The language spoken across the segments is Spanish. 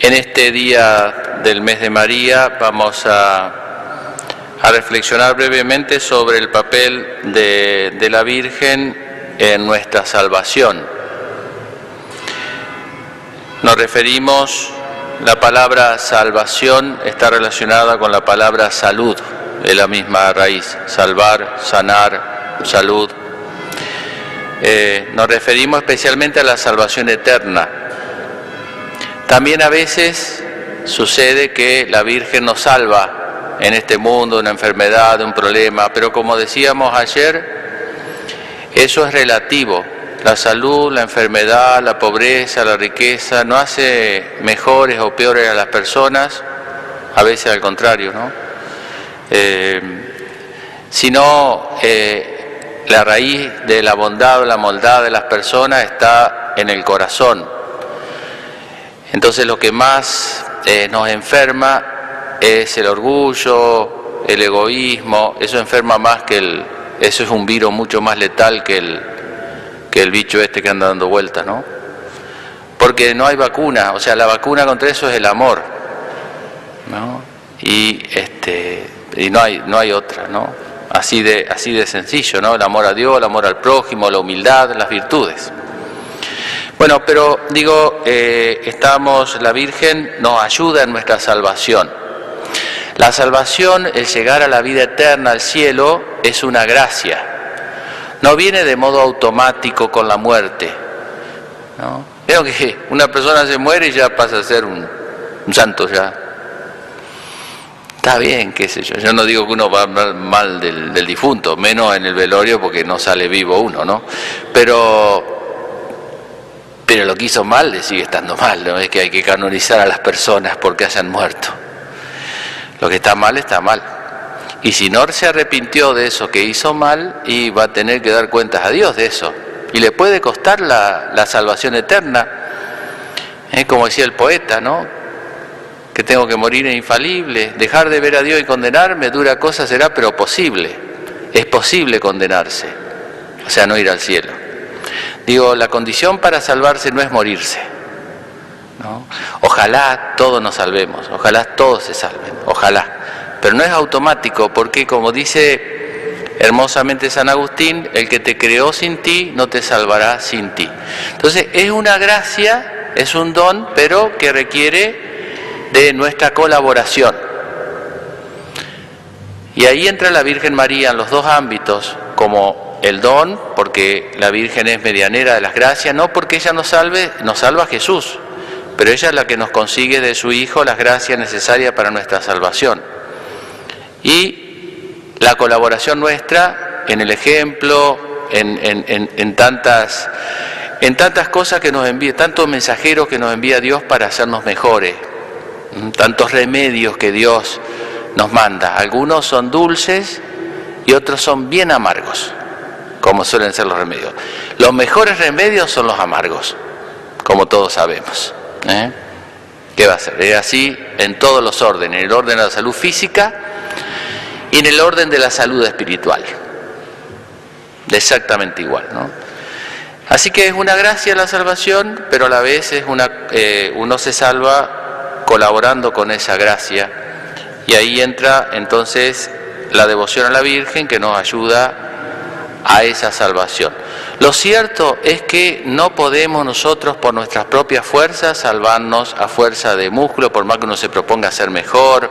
En este día del mes de María vamos a, reflexionar brevemente sobre el papel de, de la Virgen en nuestra salvación. Nos referimos, la palabra salvación está relacionada con la palabra salud, es la misma raíz, salvar, sanar, salud. Eh, nos referimos especialmente a la salvación eterna. También a veces sucede que la Virgen nos salva en este mundo una enfermedad, un problema, pero como decíamos ayer, eso es relativo. La salud, la enfermedad, la pobreza, la riqueza no hace mejores o peores a las personas, a veces al contrario, ¿no? Eh, sino eh, la raíz de la bondad o la maldad de las personas está en el corazón. Entonces lo que más eh, nos enferma es el orgullo, el egoísmo, eso enferma más que el, eso es un virus mucho más letal que el, que el bicho este que anda dando vueltas, ¿no? Porque no hay vacuna, o sea, la vacuna contra eso es el amor, ¿no? Y este y no hay no hay otra, ¿no? Así de así de sencillo, ¿no? El amor a Dios, el amor al prójimo, la humildad, las virtudes. Bueno, pero digo, eh, estamos, la Virgen nos ayuda en nuestra salvación. La salvación, el llegar a la vida eterna, al cielo, es una gracia. No viene de modo automático con la muerte. ¿no? Veo que una persona se muere y ya pasa a ser un, santo ya. Está bien, qué sé yo. Yo no digo que uno va mal del, del difunto, menos en el velorio porque no sale vivo uno, ¿no? Pero pero lo que hizo mal le sigue estando mal, no es que hay que canonizar a las personas porque hayan muerto. Lo que está mal está mal. Y si no se arrepintió de eso que hizo mal, y va a tener que dar cuentas a Dios de eso. Y le puede costar la, salvación eterna. Es como decía el poeta, ¿no? Que tengo que morir infalible. Dejar de ver a Dios y condenarme, dura cosa será, pero posible. Es posible condenarse. O sea, no ir al cielo. Digo, la condición para salvarse no es morirse. ¿no? Ojalá todos nos salvemos, ojalá todos se salven, ojalá. Pero no es automático porque como dice hermosamente San Agustín, el que te creó sin ti no te salvará sin ti. Entonces es una gracia, es un don, pero que requiere de nuestra colaboración. Y ahí entra la Virgen María en los dos ámbitos, como el don, porque la Virgen es medianera de las gracias, no porque ella nos salve, nos salva Jesús, pero ella es la que nos consigue de su Hijo las gracias necesarias para nuestra salvación. Y la colaboración nuestra en el ejemplo, en, tantas, tantas cosas que nos envía, tantos mensajeros que nos envía Dios para hacernos mejores, tantos remedios que Dios nos manda. Algunos son dulces y otros son bien amargos como suelen ser los remedios. Los mejores remedios son los amargos, como todos sabemos. ¿eh? ¿Qué va a ser? Es así en todos los órdenes, en el orden de la salud física y en el orden de la salud espiritual. Exactamente igual, ¿no? Así que es una gracia la salvación, pero a la vez es una, eh, uno se salva colaborando con esa gracia. Y ahí entra entonces la devoción a la Virgen que nos ayuda a esa salvación. Lo cierto es que no podemos nosotros por nuestras propias fuerzas salvarnos a fuerza de músculo, por más que uno se proponga ser mejor,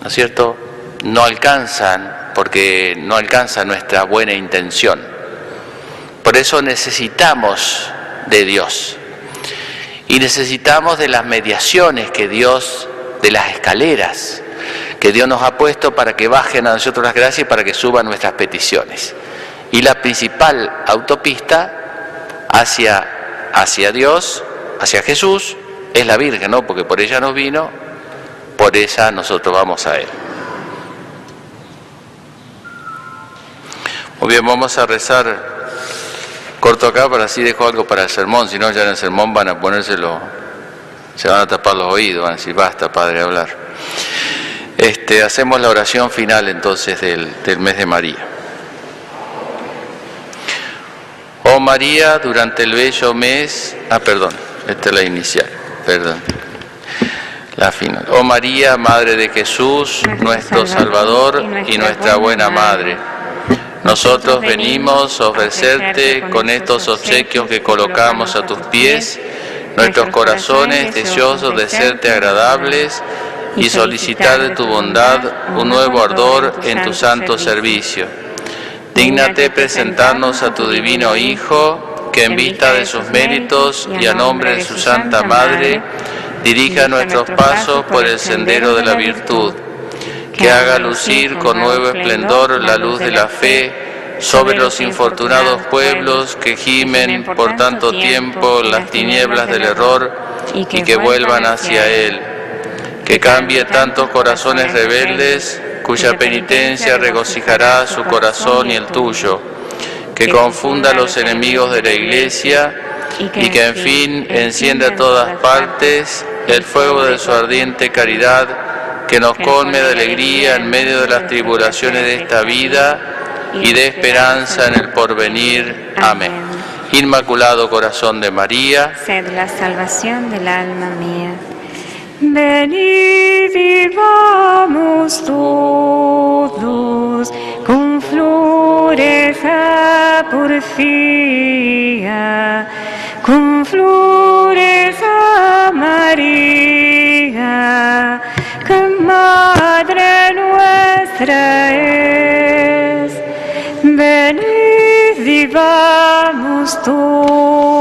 ¿no es cierto? No alcanzan, porque no alcanza nuestra buena intención. Por eso necesitamos de Dios. Y necesitamos de las mediaciones que Dios, de las escaleras, que Dios nos ha puesto para que bajen a nosotros las gracias y para que suban nuestras peticiones. Y la principal autopista hacia, hacia Dios, hacia Jesús, es la Virgen, ¿no? Porque por ella nos vino, por ella nosotros vamos a Él. Muy bien, vamos a rezar corto acá, para así dejo algo para el sermón, si no ya en el sermón van a ponérselo, se van a tapar los oídos, van a decir, basta, Padre, hablar. Este, hacemos la oración final entonces del, del mes de María. Oh María, durante el bello mes, ah, perdón, esta es la inicial, perdón. La final. Oh María, Madre de Jesús, nuestro Salvador y nuestra buena Madre. Nosotros venimos a ofrecerte con estos obsequios que colocamos a tus pies, nuestros corazones deseosos de serte agradables y solicitar de tu bondad un nuevo ardor en tu santo servicio. Dígnate presentarnos a tu divino Hijo, que en vista de sus méritos y a nombre de su Santa Madre, dirija nuestros pasos por el sendero de la virtud, que haga lucir con nuevo esplendor la luz de la fe sobre los infortunados pueblos que gimen por tanto tiempo las tinieblas del error y que vuelvan hacia Él, que cambie tantos corazones rebeldes cuya penitencia regocijará su corazón y el tuyo, que confunda a los enemigos de la Iglesia y que en fin encienda a todas partes el fuego de su ardiente caridad, que nos colme de alegría en medio de las tribulaciones de esta vida y de esperanza en el porvenir. Amén. Inmaculado Corazón de María, sed la salvación del alma mía. Venid y vamos todos con flores a porfía, con flores a María, que Madre nuestra es. Venid y vamos todos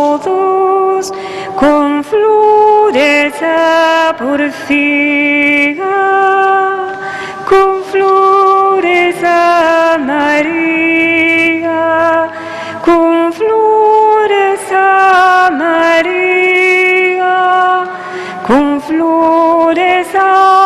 flores a porfía, con flores a María, con flores a María, con flores a